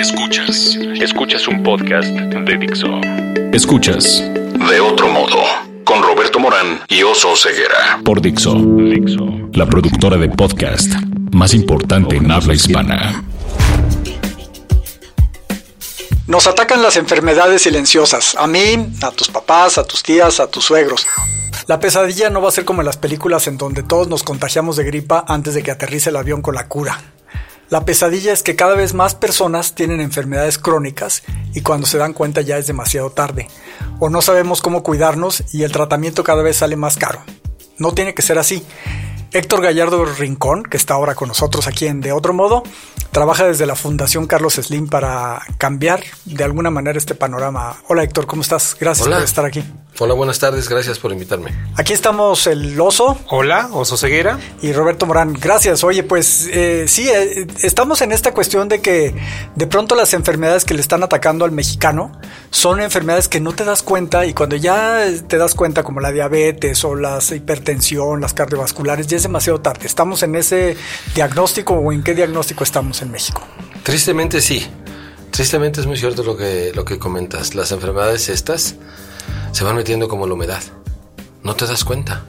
Escuchas. Escuchas un podcast de Dixo. Escuchas. De otro modo. Con Roberto Morán y Oso Ceguera. Por Dixo. Dixo. La productora de podcast más importante en habla hispana. Nos atacan las enfermedades silenciosas. A mí, a tus papás, a tus tías, a tus suegros. La pesadilla no va a ser como en las películas en donde todos nos contagiamos de gripa antes de que aterrice el avión con la cura. La pesadilla es que cada vez más personas tienen enfermedades crónicas y cuando se dan cuenta ya es demasiado tarde. O no sabemos cómo cuidarnos y el tratamiento cada vez sale más caro. No tiene que ser así. Héctor Gallardo Rincón, que está ahora con nosotros aquí en De Otro Modo, trabaja desde la Fundación Carlos Slim para cambiar de alguna manera este panorama. Hola Héctor, ¿cómo estás? Gracias por estar aquí. Hola, buenas tardes, gracias por invitarme. Aquí estamos el oso. Hola, oso ceguera. Y Roberto Morán, gracias. Oye, pues eh, sí, eh, estamos en esta cuestión de que de pronto las enfermedades que le están atacando al mexicano son enfermedades que no te das cuenta y cuando ya te das cuenta como la diabetes o la hipertensión, las cardiovasculares, ya es demasiado tarde. ¿Estamos en ese diagnóstico o en qué diagnóstico estamos en México? Tristemente sí. Tristemente es muy cierto lo que, lo que comentas. Las enfermedades estas se van metiendo como la humedad. No te das cuenta.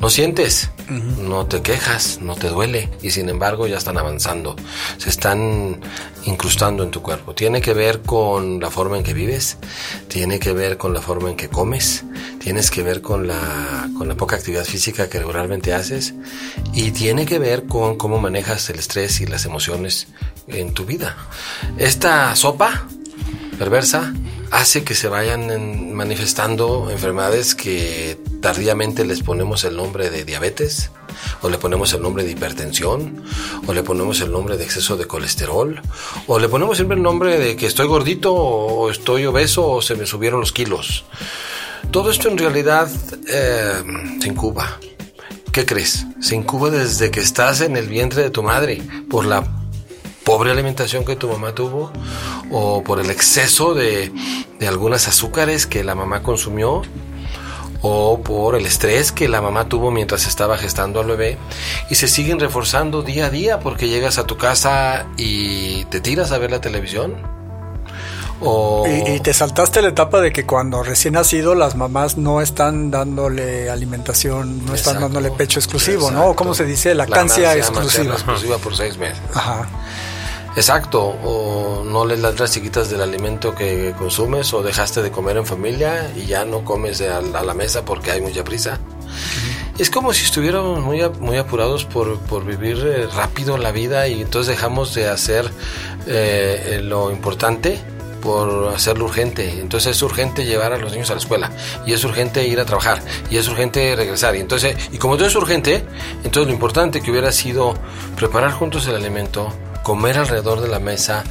No sientes, no te quejas, no te duele y sin embargo ya están avanzando, se están incrustando en tu cuerpo. Tiene que ver con la forma en que vives, tiene que ver con la forma en que comes, tienes que ver con la, con la poca actividad física que regularmente haces y tiene que ver con cómo manejas el estrés y las emociones en tu vida. Esta sopa perversa hace que se vayan manifestando enfermedades que tardíamente les ponemos el nombre de diabetes, o le ponemos el nombre de hipertensión, o le ponemos el nombre de exceso de colesterol, o le ponemos siempre el nombre de que estoy gordito, o estoy obeso, o se me subieron los kilos. Todo esto en realidad eh, se incuba. ¿Qué crees? Se incuba desde que estás en el vientre de tu madre por la pobre alimentación que tu mamá tuvo o por el exceso de, de algunas azúcares que la mamá consumió o por el estrés que la mamá tuvo mientras estaba gestando al bebé y se siguen reforzando día a día porque llegas a tu casa y te tiras a ver la televisión. O... Y, te saltaste la etapa de que cuando recién nacido las mamás no están dándole alimentación, no están dándole pecho exclusivo, ¿no? ¿Cómo se dice? Lactancia exclusiva. exclusiva por seis meses. Ajá. Exacto, o no le das las chiquitas del alimento que consumes o dejaste de comer en familia y ya no comes a, la mesa porque hay mucha prisa. Es como si estuviéramos muy, muy apurados por, por vivir eh, rápido la vida y entonces dejamos de hacer eh, lo importante por hacerlo urgente. Entonces es urgente llevar a los niños a la escuela y es urgente ir a trabajar y es urgente regresar. Y entonces, y como todo es urgente, entonces lo importante que hubiera sido preparar juntos el alimento, comer alrededor de la mesa,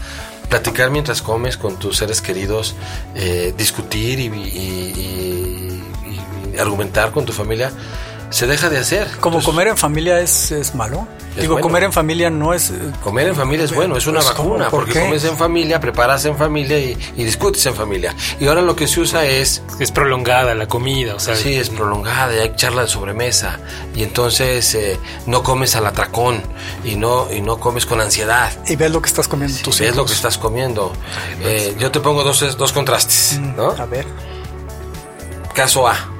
platicar mientras comes con tus seres queridos, eh, discutir y, argumentar con tu familia, se deja de hacer. ¿Como comer en familia es, es malo? Digo, comer en familia no es... Eh, comer en familia es bueno, es una vacuna, porque comes en familia, preparas en familia y, discutes en familia. Y ahora lo que se usa es... Es prolongada la comida, o sea... Sí, es prolongada y hay charla de sobremesa. Y entonces eh, no comes al atracón y no, y no comes con ansiedad. Y ves lo que estás comiendo. Tú ves lo que estás comiendo. Eh, yo te pongo dos, dos contrastes, mm, ¿no? A ver. Caso A.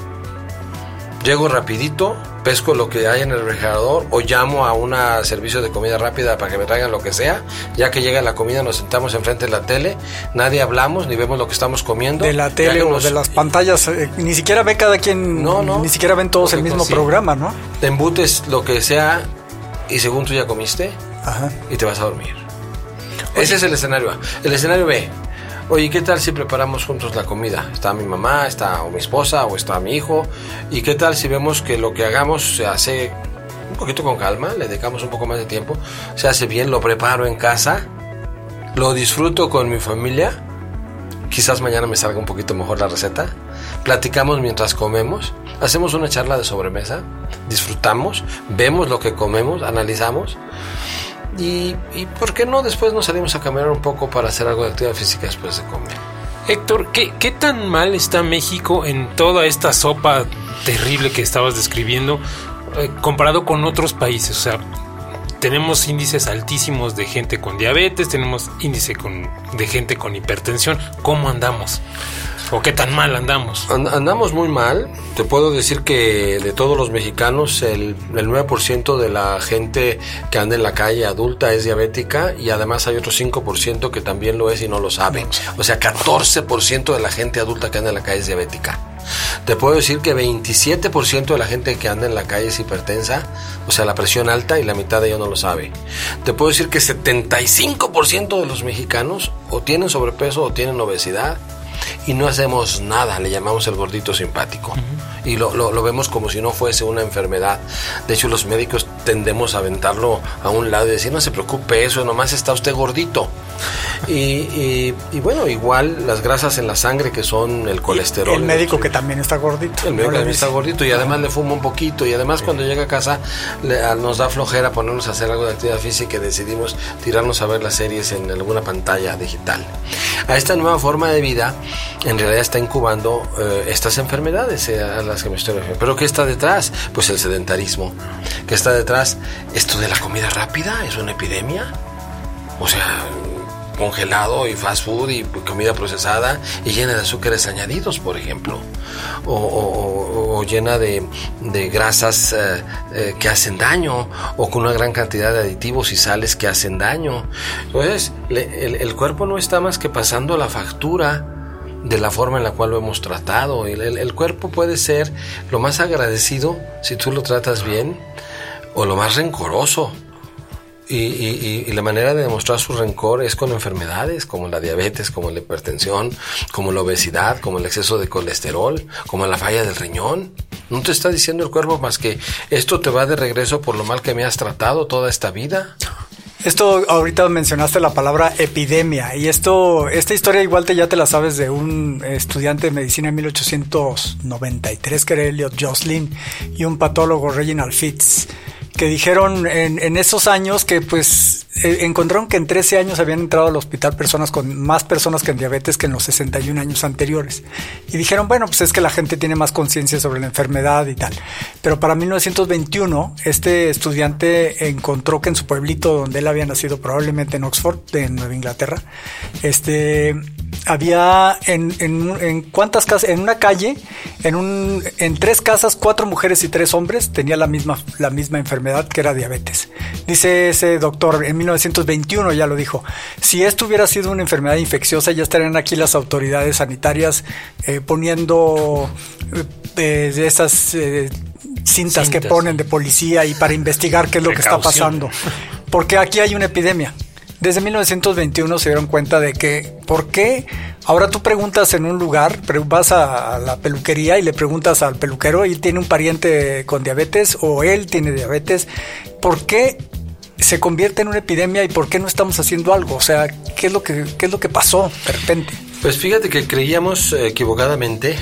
Llego rapidito pesco lo que hay en el refrigerador o llamo a un servicio de comida rápida para que me traigan lo que sea. Ya que llega la comida nos sentamos enfrente de la tele, nadie hablamos ni vemos lo que estamos comiendo. De la tele o de las pantallas, eh, ni siquiera ve cada quien, no, no, ni siquiera ven todos el mismo programa, ¿no? Te embutes lo que sea y según tú ya comiste y te vas a dormir. Ese es el escenario A. El escenario B, Oye, ¿qué tal si preparamos juntos la comida? Está mi mamá, está o mi esposa o está mi hijo. ¿Y qué tal si vemos que lo que hagamos se hace un poquito con calma, le dedicamos un poco más de tiempo, se hace bien, lo preparo en casa, lo disfruto con mi familia, quizás mañana me salga un poquito mejor la receta, platicamos mientras comemos, hacemos una charla de sobremesa, disfrutamos, vemos lo que comemos, analizamos y, por qué no después nos salimos a caminar un poco para hacer algo de actividad física después de comer. Héctor, ¿qué, ¿qué, tan mal está México en toda esta sopa terrible que estabas describiendo eh, comparado con otros países? O sea, tenemos índices altísimos de gente con diabetes, tenemos índice con, de gente con hipertensión. ¿Cómo andamos? ¿O qué tan mal andamos? andamos muy mal. Te puedo decir que de todos los mexicanos, el, el 9% de la gente que anda en la calle adulta es diabética y además hay otro 5% que también lo es y no lo sabe. O sea, 14% de la gente adulta que anda en la calle es diabética. Te puedo decir que 27% de la gente que anda en la calle es hipertensa, o sea, la presión alta y la mitad de ellos no lo sabe. Te puedo decir que 75% de los mexicanos o tienen sobrepeso o tienen obesidad y no hacemos nada, le llamamos el gordito simpático. Y lo, lo, vemos como si no fuese una enfermedad. De hecho, los médicos tendemos a aventarlo a un lado y decir, no se preocupe, eso nomás está usted gordito. Y, y, bueno, igual las grasas en la sangre que son el colesterol. El médico que también está gordito. El médico que también está gordito y además le fuma un poquito y además cuando llega a casa nos da flojera ponernos a hacer algo de actividad física y decidimos tirarnos a ver las series en alguna pantalla digital. A esta nueva forma de vida en realidad está incubando eh, estas enfermedades eh, a las que me estoy refiriendo. ¿Pero qué está detrás? Pues el sedentarismo. ¿Qué está detrás? Esto de la comida rápida es una epidemia. O sea, congelado y fast food y comida procesada y llena de azúcares añadidos, por ejemplo, o, llena de, grasas eh, que hacen daño, o con una gran cantidad de aditivos y sales que hacen daño. Entonces, el, cuerpo no está más que pasando la factura de la forma en la cual lo hemos tratado. El, cuerpo puede ser lo más agradecido si tú lo tratas bien o lo más rencoroso. Y, y, la manera de demostrar su rencor es con enfermedades como la diabetes, como la hipertensión, como la obesidad, como el exceso de colesterol, como la falla del riñón. No te está diciendo el cuerpo más que esto te va de regreso por lo mal que me has tratado toda esta vida. Esto ahorita mencionaste la palabra epidemia y esto esta historia igual te ya te la sabes de un estudiante de medicina en 1893 que era Elliot Jocelyn y un patólogo Reginald Fitz que dijeron en, en esos años que pues eh, encontraron que en 13 años habían entrado al hospital personas con más personas en diabetes que en los 61 años anteriores. Y dijeron, bueno, pues es que la gente tiene más conciencia sobre la enfermedad y tal. Pero para 1921, este estudiante encontró que en su pueblito donde él había nacido, probablemente en Oxford, en Nueva Inglaterra, este había en, en, en, cuántas casas, en una calle, en un, en tres casas, cuatro mujeres y tres hombres tenía la misma, la misma enfermedad que era diabetes. Dice ese doctor, en 1921 ya lo dijo, si esto hubiera sido una enfermedad infecciosa, ya estarían aquí las autoridades sanitarias eh, poniendo eh, esas eh, cintas, que ponen de policía y para investigar qué es lo que está pasando. Porque aquí hay una epidemia. Desde 1921 se dieron cuenta de que, ¿por qué? Ahora tú preguntas en un lugar, vas a la peluquería y le preguntas al peluquero, y tiene un pariente con diabetes o él tiene diabetes, ¿por qué se convierte en una epidemia y por qué no estamos haciendo algo? O sea, ¿qué es lo que, qué es lo que pasó de repente? Pues fíjate que creíamos equivocadamente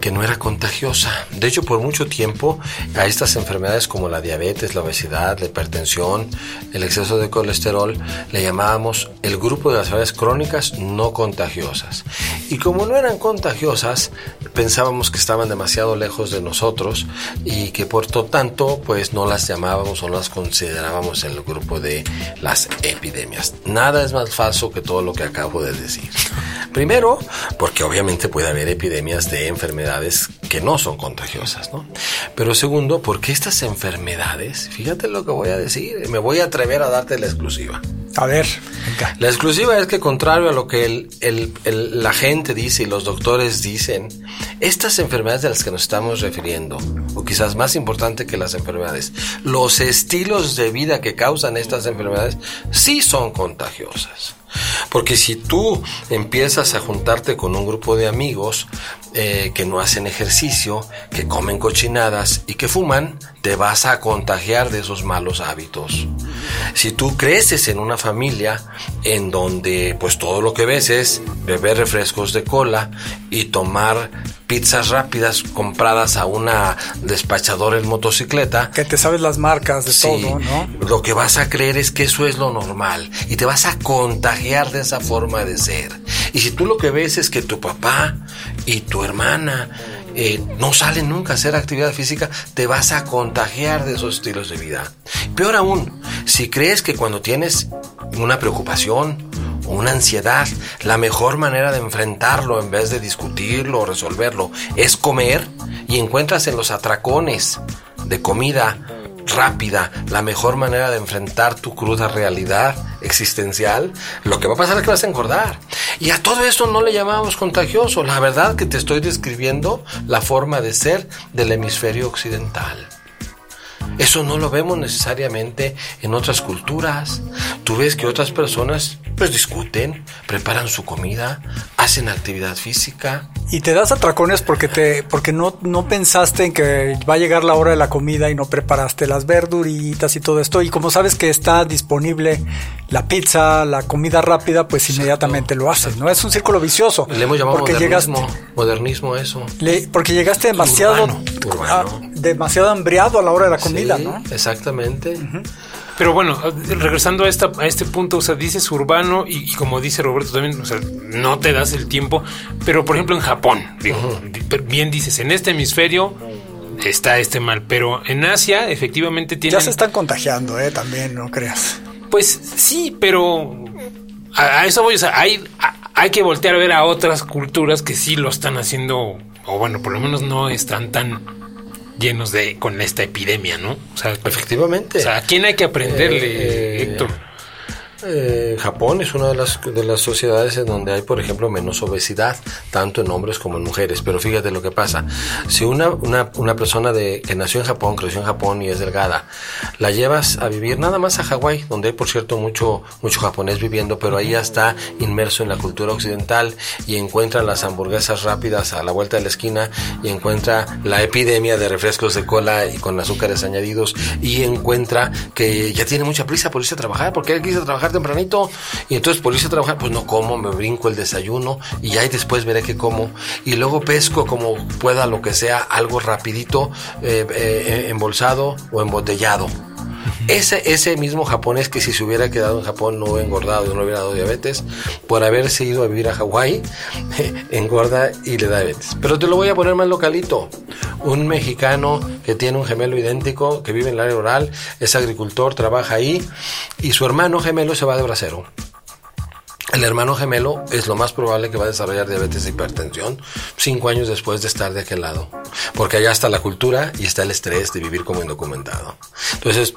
que no era contagiosa. De hecho, por mucho tiempo a estas enfermedades como la diabetes, la obesidad, la hipertensión, el exceso de colesterol, le llamábamos el grupo de las enfermedades crónicas no contagiosas. Y como no eran contagiosas, pensábamos que estaban demasiado lejos de nosotros y que por lo tanto, pues no las llamábamos o no las considerábamos en el grupo de las epidemias. Nada es más falso que todo lo que acabo de decir. Primero, porque obviamente puede haber epidemias de enfermedades que no son contagiosas, ¿no? Pero segundo, porque estas enfermedades, fíjate lo que voy a decir, me voy a atrever a darte la exclusiva. A ver, la exclusiva es que contrario a lo que la gente dice y los doctores dicen, estas enfermedades de las que nos estamos refiriendo, o quizás más importante que las enfermedades, los estilos de vida que causan estas enfermedades sí son contagiosas. Porque si tú empiezas a juntarte con un grupo de amigos eh, que no hacen ejercicio, que comen cochinadas y que fuman, te vas a contagiar de esos malos hábitos. Si tú creces en una familia en donde pues todo lo que ves es beber refrescos de cola y tomar pizzas rápidas compradas a una despachadora en motocicleta. Que te sabes las marcas de todo, ¿no? Lo que vas a creer es que eso es lo normal y te vas a contagiar de esa forma de ser. Y si tú lo que ves es que tu papá y tu hermana eh, no salen nunca a hacer actividad física, te vas a contagiar de esos estilos de vida. Peor aún, si crees que cuando tienes una preocupación, una ansiedad, la mejor manera de enfrentarlo en vez de discutirlo o resolverlo es comer y encuentras en los atracones de comida rápida, la mejor manera de enfrentar tu cruda realidad existencial, lo que va a pasar es que vas a engordar. Y a todo esto no le llamamos contagioso. La verdad que te estoy describiendo la forma de ser del hemisferio occidental. Eso no lo vemos necesariamente en otras culturas. Tú ves que otras personas pues discuten, preparan su comida, hacen actividad física. Y te das atracones porque te, porque no, no pensaste en que va a llegar la hora de la comida y no preparaste las verduritas y todo esto. Y como sabes que está disponible la pizza, la comida rápida, pues inmediatamente lo haces, ¿no? Es un círculo vicioso. Le hemos llamado modernismo, modernismo eso. porque llegaste demasiado, ah, demasiado hambriado a la hora de la comida, ¿no? Exactamente. Pero bueno, regresando a, esta, a este punto, o sea, dices urbano y, como dice Roberto también, o sea, no te das el tiempo, pero por ejemplo en Japón, bien dices, en este hemisferio está este mal, pero en Asia efectivamente tiene... Ya se están contagiando, ¿eh? También, no creas. Pues sí, pero a, eso voy, o sea, hay, hay que voltear a ver a otras culturas que sí lo están haciendo, o bueno, por lo menos no están tan llenos de con esta epidemia, ¿no? O sea, efectivamente. O sea, ¿a quién hay que aprenderle, eh, Héctor? Eh, Japón es una de las, de las sociedades en donde hay, por ejemplo, menos obesidad, tanto en hombres como en mujeres. Pero fíjate lo que pasa. Si una, una, una persona de, que nació en Japón, creció en Japón y es delgada, la llevas a vivir nada más a Hawái, donde hay, por cierto, mucho, mucho japonés viviendo, pero ahí ya está inmerso en la cultura occidental y encuentra las hamburguesas rápidas a la vuelta de la esquina y encuentra la epidemia de refrescos de cola y con azúcares añadidos y encuentra que ya tiene mucha prisa por irse a trabajar, porque él quiso trabajar tempranito y entonces por irse a trabajar, pues no como, me brinco el desayuno y ahí después veré que como y luego pesco como pueda lo que sea, algo rapidito, eh, eh, embolsado o embotellado. Ese, ese mismo japonés que si se hubiera quedado en Japón no hubiera engordado no hubiera dado diabetes, por haberse ido a vivir a Hawái, engorda y le da diabetes. Pero te lo voy a poner más localito. Un mexicano que tiene un gemelo idéntico, que vive en el área rural, es agricultor, trabaja ahí, y su hermano gemelo se va de bracero el hermano gemelo es lo más probable que va a desarrollar diabetes e hipertensión cinco años después de estar de aquel lado. Porque allá está la cultura y está el estrés de vivir como indocumentado. Entonces,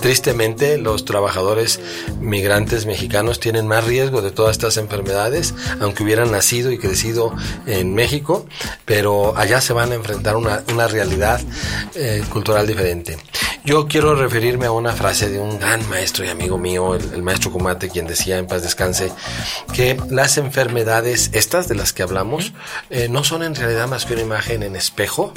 tristemente, los trabajadores migrantes mexicanos tienen más riesgo de todas estas enfermedades, aunque hubieran nacido y crecido en México, pero allá se van a enfrentar una, una realidad eh, cultural diferente. Yo quiero referirme a una frase de un gran maestro y amigo mío, el, maestro Kumate, quien decía en paz descanse, que las enfermedades, estas de las que hablamos, eh, no son en realidad más que una imagen en espejo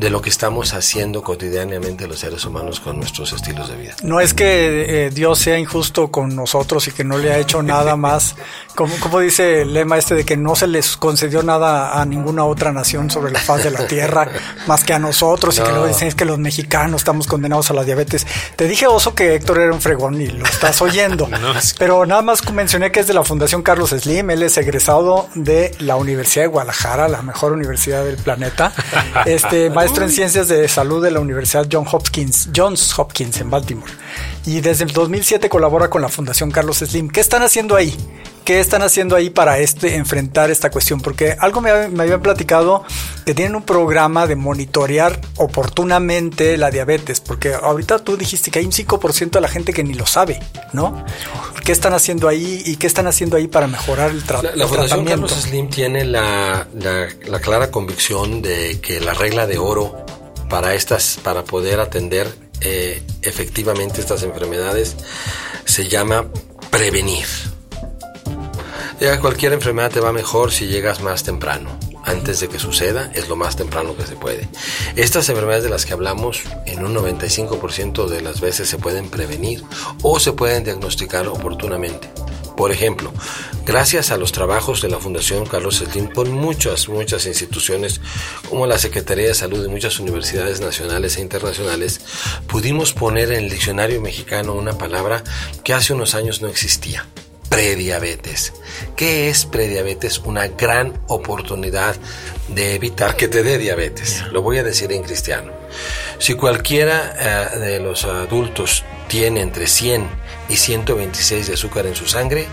de lo que estamos haciendo cotidianamente los seres humanos con nuestros estilos de vida. No es que eh, Dios sea injusto con nosotros y que no le ha hecho nada más, como, como dice el lema este de que no se les concedió nada a ninguna otra nación sobre la faz de la tierra más que a nosotros y que luego dicen es que los mexicanos estamos condenados a la diabetes. Te dije, Oso, que Héctor era un fregón y lo estás oyendo, pero nada más mencioné que es de la Fundación Carlos Slim, él es egresado de la Universidad de Guadalajara, la mejor universidad del planeta. Este, maestro en Ciencias de Salud de la Universidad John Hopkins, Johns Hopkins en Baltimore. Y desde el 2007 colabora con la Fundación Carlos Slim. ¿Qué están haciendo ahí? ¿Qué están haciendo ahí para este, enfrentar esta cuestión? Porque algo me, me habían platicado que tienen un programa de monitorear oportunamente la diabetes, porque ahorita tú dijiste que hay un 5% de la gente que ni lo sabe, ¿no? ¿Qué están haciendo ahí y qué están haciendo ahí para mejorar el, tratamiento? la, la Fundación Carlos Slim tiene la, la clara convicción de que la regla de oro para estas, para poder atender eh, efectivamente estas enfermedades, se llama prevenir. Ya cualquier enfermedad te va mejor si llegas más temprano. Antes de que suceda, es lo más temprano que se puede. Estas enfermedades de las que hablamos, en un 95% de las veces se pueden prevenir o se pueden diagnosticar oportunamente. Por ejemplo, gracias a los trabajos de la Fundación Carlos Slim por muchas, muchas instituciones como la Secretaría de Salud de muchas universidades nacionales e internacionales, pudimos poner en el diccionario mexicano una palabra que hace unos años no existía. prediabetes. ¿Qué es prediabetes? Una gran oportunidad de evitar que te dé diabetes. Lo voy a decir en cristiano. Si cualquiera eh, de los adultos tiene entre 100 y 126 de azúcar en su sangre,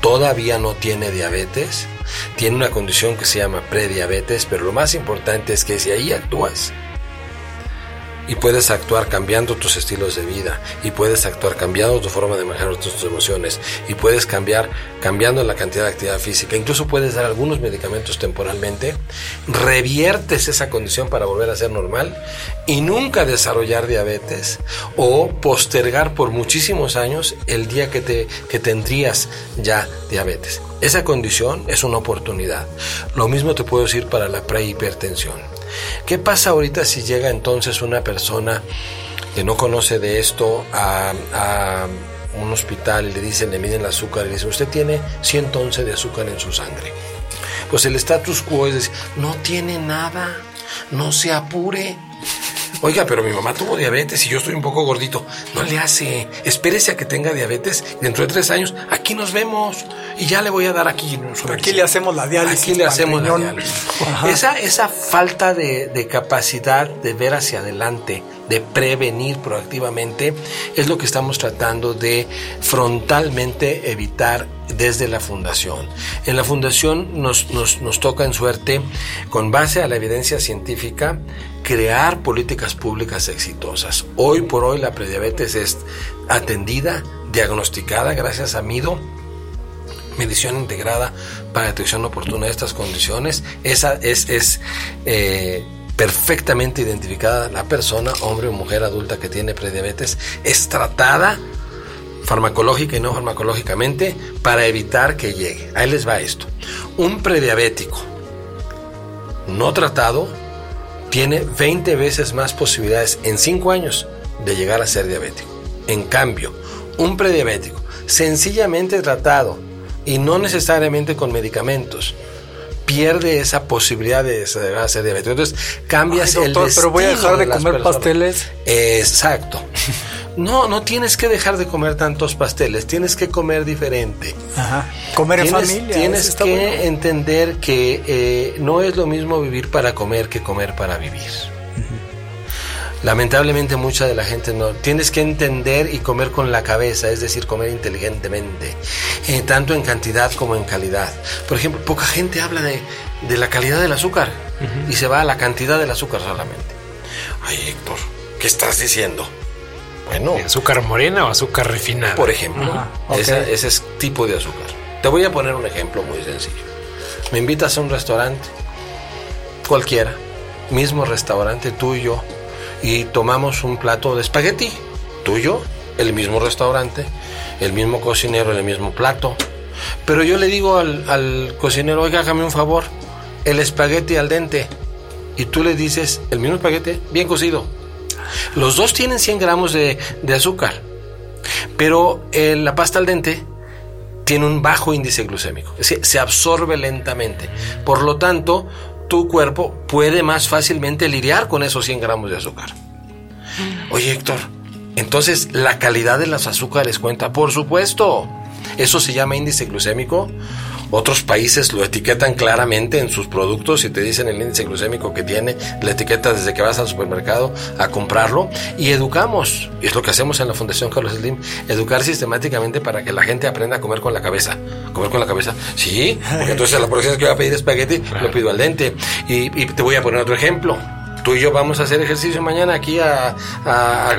todavía no tiene diabetes, tiene una condición que se llama prediabetes, pero lo más importante es que si ahí actúas, y puedes actuar cambiando tus estilos de vida y puedes actuar cambiando tu forma de manejar tus emociones y puedes cambiar cambiando la cantidad de actividad física, incluso puedes dar algunos medicamentos temporalmente, reviertes esa condición para volver a ser normal y nunca desarrollar diabetes o postergar por muchísimos años el día que te que tendrías ya diabetes. Esa condición es una oportunidad. Lo mismo te puedo decir para la prehipertensión. ¿Qué pasa ahorita si llega entonces una persona que no conoce de esto a, un hospital le dicen, le miden el azúcar y le dicen, usted tiene 111 de azúcar en su sangre? Pues el status quo es decir, no tiene nada, no se apure. Oiga, pero mi mamá tuvo diabetes y yo estoy un poco gordito. No le hace. Espérese a que tenga diabetes. Dentro de tres años, aquí nos vemos. Y ya le voy a dar aquí. Aquí le hacemos la diálisis. Aquí le hacemos la diálisis. Esa, esa falta de, de capacidad de ver hacia adelante, de prevenir proactivamente, es lo que estamos tratando de frontalmente evitar desde la fundación. En la fundación nos, nos, nos, toca en suerte, con base a la evidencia científica, crear políticas públicas exitosas. Hoy por hoy la prediabetes es atendida, diagnosticada gracias a MIDO, medición integrada para detección oportuna de estas condiciones. Esa es, eh, perfectamente identificada la persona, hombre o mujer adulta que tiene prediabetes, es tratada farmacológica y no farmacológicamente para evitar que llegue. Ahí les va esto. Un prediabético no tratado tiene 20 veces más posibilidades en 5 años de llegar a ser diabético. En cambio, un prediabético sencillamente tratado y no necesariamente con medicamentos, pierde esa posibilidad de ser diabético. Entonces cambias el destino pero voy a dejar de, comer pasteles. Exacto. No, no tienes que dejar de comer tantos pasteles, tienes que comer diferente. Ajá. Comer en familia. Tienes que entender que eh, no es lo mismo vivir para comer que comer para vivir. Lamentablemente mucha de la gente no. Tienes que entender y comer con la cabeza, es decir, comer inteligentemente, eh, tanto en cantidad como en calidad. Por ejemplo, poca gente habla de, de la calidad del azúcar y se va a la cantidad del azúcar solamente. Ay, Héctor, ¿qué estás diciendo? Bueno. ¿Azúcar morena o azúcar refinada? Por ejemplo, ese, es tipo de azúcar. Te voy a poner un ejemplo muy sencillo. Me invitas a un restaurante, cualquiera, mismo restaurante, tú y yo, y tomamos un plato de espagueti, tú y yo, el mismo restaurante, el mismo cocinero, el mismo plato. Pero yo le digo al, al cocinero, oiga, hágame un favor, el espagueti al dente. Y tú le dices, el mismo espagueti, bien cocido los dos tienen 100 gramos de, azúcar, pero eh, la pasta al dente tiene un bajo índice glucémico, se absorbe lentamente. Por lo tanto, tu cuerpo puede más fácilmente lidiar con esos 100 gramos de azúcar. Oye, Héctor, entonces la calidad de los azúcares cuenta, por supuesto. Eso se llama índice glucémico otros países lo etiquetan claramente en sus productos y te dicen el índice glucémico que tiene, la etiqueta desde que vas al supermercado a comprarlo y educamos, y es lo que hacemos en la Fundación Carlos Slim, educar sistemáticamente para que la gente aprenda a comer con la cabeza. ¿Comer con la cabeza? Sí, porque entonces la próxima vez que voy a pedir espagueti, lo pido al dente. Y, y te voy a poner otro ejemplo tú y yo vamos a hacer ejercicio mañana aquí a, a, a,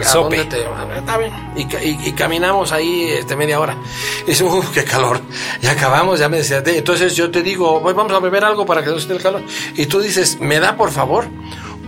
y, caminamos ahí este, media hora. Y dice, uff, qué calor. Y acabamos, ya me decía, entonces yo te digo, vamos a beber algo para que no se el calor. Y tú dices, ¿me da por favor?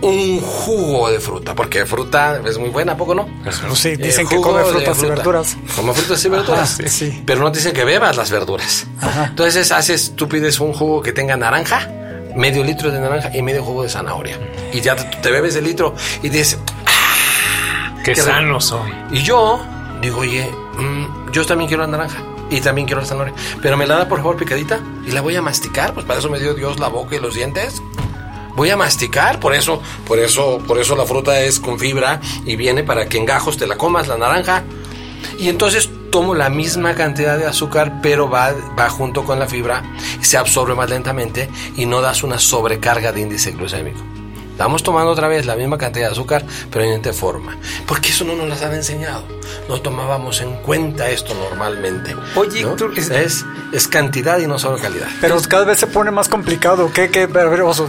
un jugo de fruta, porque fruta es muy buena, poco no? Sí, dicen que come frutas y verduras. Come frutas y verduras. sí. Pero no dicen que bebas las verduras. Entonces haces, tú pides un jugo que tenga naranja, medio litro de naranja y medio jugo de zanahoria. Y ya te, bebes el litro y dices, ¡Ah, qué, sano soy. Y yo digo, oye, mm, yo también quiero la naranja. Y también quiero la zanahoria. Pero me la da por favor picadita y la voy a masticar. Pues para eso me dio Dios la boca y los dientes voy a masticar, por eso, por eso, por eso la fruta es con fibra y viene para que en gajos te la comas, la naranja. Y entonces tomo la misma cantidad de azúcar, pero va, va junto con la fibra, se absorbe más lentamente y no das una sobrecarga de índice glucémico. Estamos tomando otra vez la misma cantidad de azúcar, pero en diferente forma. Porque eso no nos las han enseñado. No tomábamos en cuenta esto normalmente. Oye, es, es, cantidad y no solo calidad. Pero cada vez se pone más complicado. ¿Qué, qué, ver, oso,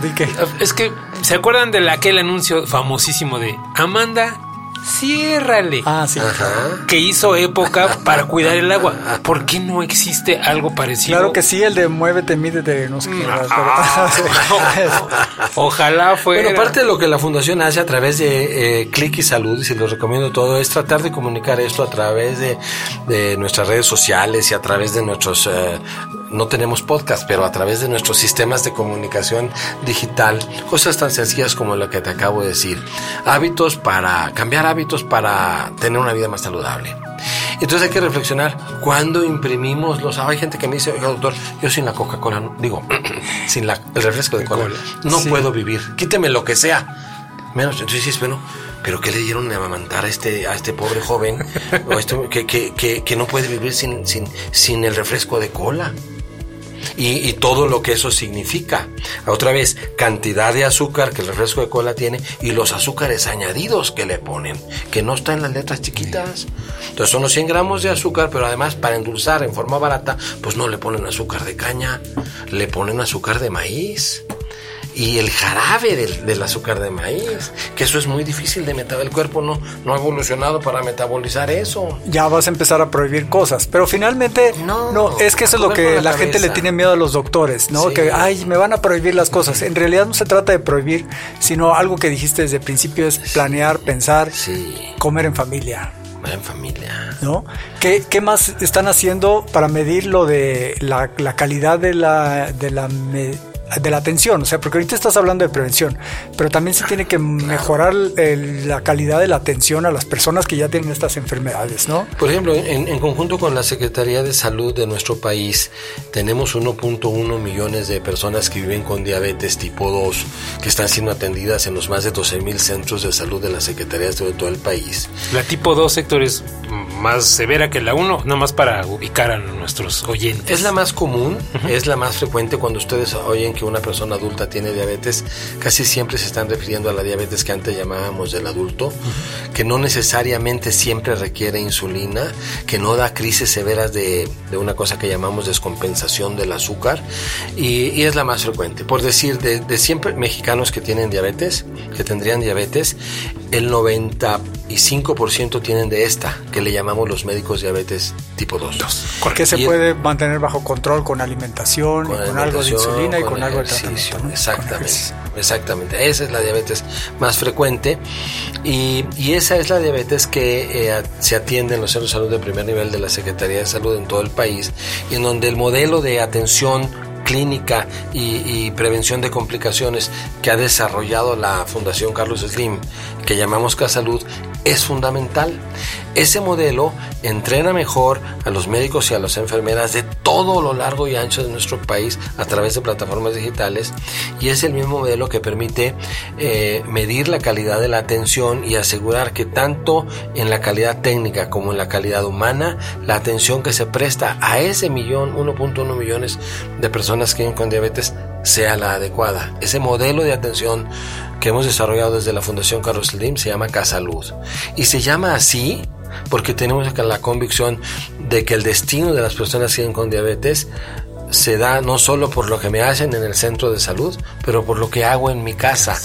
Es que, ¿se acuerdan de aquel anuncio famosísimo de Amanda ciérrale. Ah, sí. Que hizo época para cuidar el agua. ¿Por qué no existe algo parecido? Claro que sí, el de muévete, mídete, no sé qué. Ah. Ojalá fuera. Bueno, parte de lo que la fundación hace a través de eh, Click y Salud, y se lo recomiendo todo, es tratar de comunicar esto a través de, de nuestras redes sociales y a través de nuestros eh, no tenemos podcast, pero a través de nuestros sistemas de comunicación digital, cosas tan sencillas como lo que te acabo de decir. Hábitos para cambiar hábitos para tener una vida más saludable. Entonces hay que reflexionar cuando imprimimos los. Hay gente que me dice, oiga, doctor, yo sin la Coca-Cola, digo, sin la, el refresco de cola, no puedo vivir. Quíteme lo que sea. Menos, entonces dices, bueno, pero ¿qué le dieron a amamantar a este, a este pobre joven o que, que, que, que, no puede vivir sin, sin, sin el refresco de cola? Y, todo lo que eso significa. Otra vez, cantidad de azúcar que el refresco de cola tiene y los azúcares añadidos que le ponen, que no están en las letras chiquitas. Entonces son los 100 gramos de azúcar, pero además para endulzar en forma barata, pues no le ponen azúcar de caña, le ponen azúcar de maíz y el jarabe del, azúcar de maíz, que eso es muy difícil de meter, el cuerpo no, no ha evolucionado para metabolizar eso. Ya vas a empezar a prohibir cosas, pero finalmente no, no es que eso es lo que la, gente le tiene miedo a los doctores, ¿no? Que, ay, me van a prohibir las cosas. En realidad no se trata de prohibir, sino algo que dijiste desde el principio es planear, pensar, comer en familia en familia. ¿No? ¿Qué, ¿Qué, más están haciendo para medir lo de la, la calidad de la, de la de la atención, o sea, porque ahorita estás hablando de prevención, pero también se tiene que mejorar la calidad de la atención a las personas que ya tienen estas enfermedades, ¿no? Por ejemplo, en, conjunto con la Secretaría de Salud de nuestro país, tenemos 1.1 millones de personas que viven con diabetes tipo 2, que están siendo atendidas en los más de 12 mil centros de salud de la Secretaría de Salud de todo el país. La tipo 2 sector es más severa que la 1, nada más para ubicar a nuestros oyentes. Es la más común, es la más frecuente cuando ustedes oyen que una persona adulta tiene diabetes, casi siempre se están refiriendo a la diabetes que antes llamábamos del adulto, que no necesariamente siempre requiere insulina, que no da crisis severas de, una cosa que llamamos descompensación del azúcar, y, es la más frecuente. Por decir, de, de siempre mexicanos que tienen diabetes, que tendrían diabetes, el 95% tienen de esta, que le llamamos los médicos diabetes tipo 2. Porque se puede mantener bajo control con alimentación, con, algo de insulina y con, algo de tratamiento. Exactamente, exactamente. Esa es la diabetes más frecuente y, esa es la diabetes que eh, se atiende en los centros de salud de primer nivel de la Secretaría de Salud en todo el país y en donde el modelo de atención clínica y, prevención de complicaciones que ha desarrollado la Fundación Carlos Slim, que llamamos Casalud, es fundamental. Ese modelo entrena mejor a los médicos y a las enfermeras de todo lo largo y ancho de nuestro país a través de plataformas digitales y es el mismo modelo que permite eh, medir la calidad de la atención y asegurar que tanto en la calidad técnica como en la calidad humana la atención que se presta a ese millón, 1.1 millones de personas que viven con diabetes sea la adecuada. Ese modelo de atención que hemos desarrollado desde la Fundación Carlos Slim se llama Casalud. Y se llama así porque tenemos la convicción de que el destino de las personas que con diabetes se da no solo por lo que me hacen en el centro de salud, pero por lo que hago en mi casa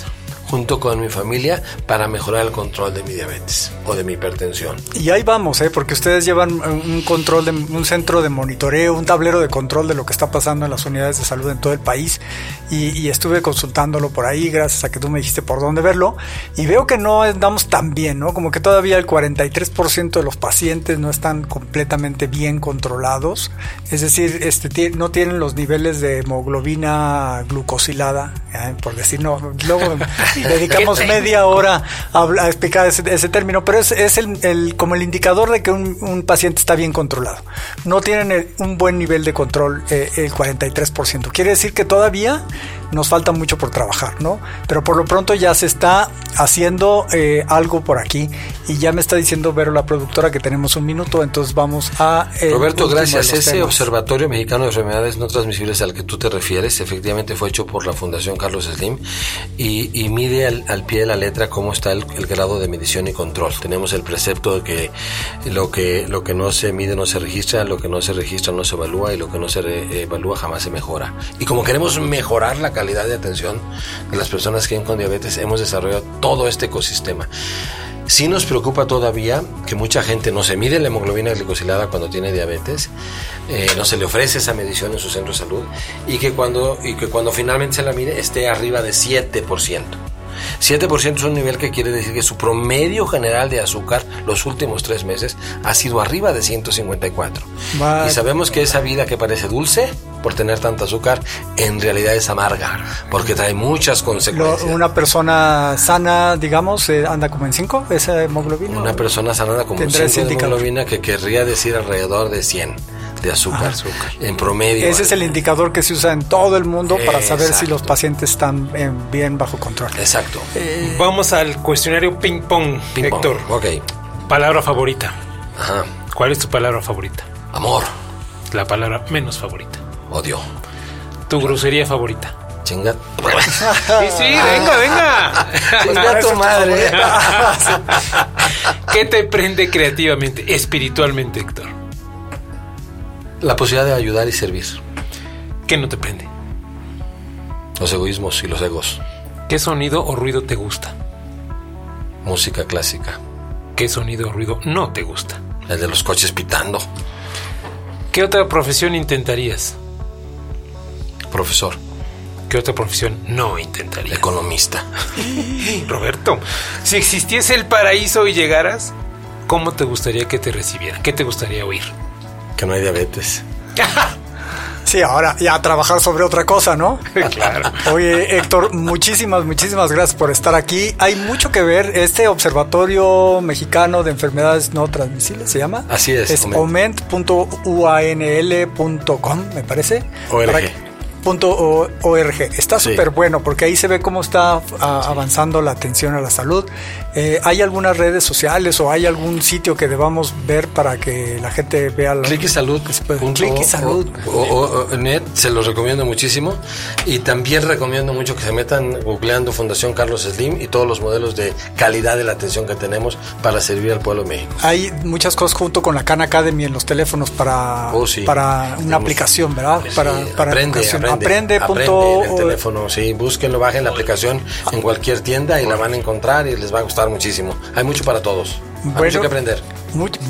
junto con mi familia para mejorar el control de mi diabetes o de mi hipertensión. Y ahí vamos, ¿eh? porque ustedes llevan un control de un centro de monitoreo, un tablero de control de lo que está pasando en las unidades de salud en todo el país y, estuve consultándolo por ahí gracias a que tú me dijiste por dónde verlo y veo que no andamos tan bien, ¿no? Como que todavía el 43% de los pacientes no están completamente bien controlados, es decir, este, no tienen los niveles de hemoglobina glucosilada, ¿eh? por decir no, luego dedicamos media hora a, explicar ese, término, pero es, es el, como el indicador de que un, paciente está bien controlado. No tienen un buen nivel de control eh, el 43%. Quiere decir que todavía nos falta mucho por trabajar, ¿no? Pero por lo pronto ya se está haciendo eh, algo por aquí y ya me está diciendo Vero, la productora, que tenemos un minuto, entonces vamos a... Roberto, gracias. Ese Observatorio Mexicano de Enfermedades No Transmisibles al que tú te refieres, efectivamente fue hecho por la Fundación Carlos Slim y, mide al, pie de la letra cómo está el, grado de medición y control. Tenemos el precepto de que lo que lo que no se mide no se registra, lo que no se registra no se evalúa y lo que no se evalúa jamás se mejora. Y como queremos mejorar la calidad de atención de las personas que viven con diabetes, hemos desarrollado todo este ecosistema. Sí nos preocupa todavía que mucha gente no se mide la hemoglobina glicosilada cuando tiene diabetes, eh, no se le ofrece esa medición en su centro de salud y que cuando, y que cuando finalmente se la mide esté arriba de 7%. 7% es un nivel que quiere decir que su promedio general de azúcar los últimos tres meses ha sido arriba de 154. Y sabemos que esa vida que parece dulce por tener tanta azúcar, en realidad es amarga, porque trae muchas consecuencias. una persona sana, digamos, eh, anda como en 5, esa hemoglobina. Una persona sana anda como en 5 de hemoglobina, que querría decir alrededor de 100 de azúcar, azúcar, en promedio. Ese es el indicador que se usa en todo el mundo para saber si los pacientes están bien bajo control. Exacto. Eh, Vamos al cuestionario ping pong, Héctor. Ok. Palabra favorita. Ajá. ¿Cuál es tu palabra favorita? Amor. La palabra menos favorita. Odio. ¿Tu grosería favorita? Chinga. Sí, sí, venga, venga. Chinga tu madre. ¿Qué te prende creativamente, espiritualmente, Héctor? La posibilidad de ayudar y servir. ¿Qué no te prende? Los egoísmos y los egos. ¿Qué sonido o ruido te gusta? Música clásica. ¿Qué sonido o ruido no te gusta? El de los coches pitando. ¿Qué otra profesión intentarías? Profesor. ¿Qué otra profesión no intentarías? Economista. Roberto, si existiese el paraíso y llegaras, ¿cómo te gustaría que te recibieran? ¿Qué te gustaría oír? Que no hay diabetes. Sí, ahora ya a trabajar sobre otra cosa, ¿no? claro. Oye, Héctor, muchísimas, muchísimas gracias por estar aquí. Hay mucho que ver. Este Observatorio Mexicano de Enfermedades No Transmisibles se llama. Así es. Es oment.uanl.com, me parece. ORG. .org. Está súper bueno porque ahí se ve cómo está avanzando la atención a la salud. Eh, ¿Hay algunas redes sociales o hay algún sitio que debamos ver para que la gente vea la... Click y Salud. Click y Salud. O, net, se los recomiendo muchísimo. Y también recomiendo mucho que se metan googleando Fundación Carlos Slim y todos los modelos de calidad de la atención que tenemos para servir al pueblo de México. Hay muchas cosas junto con la Khan Academy en los teléfonos para, oh, para una aplicación, ¿verdad? para, para aprende, aprende, aprende, el teléfono, sí, búsquenlo, bajen la aplicación en cualquier tienda y la van a encontrar y les va a gustar muchísimo. Hay mucho para todos. Hay mucho que aprender.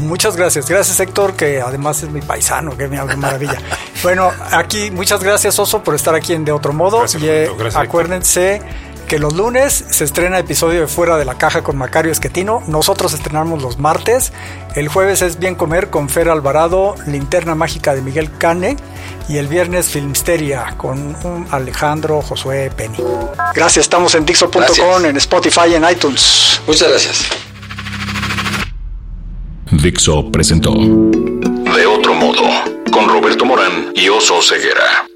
muchas gracias. Gracias, Héctor, que además es mi paisano, que me maravilla. bueno, aquí, muchas gracias, Oso, por estar aquí en De Otro Modo. y eh, acuérdense que los lunes se estrena episodio de Fuera de la Caja con Macario Esquetino. Nosotros estrenamos los martes. El jueves es Bien Comer con Fer Alvarado, Linterna Mágica de Miguel Cane. Y el viernes Filmsteria con Alejandro Josué Penny. Gracias, estamos en Dixo.com, en Spotify y en iTunes. Muchas gracias. Dixo presentó De otro modo, con Roberto Morán y Oso Ceguera.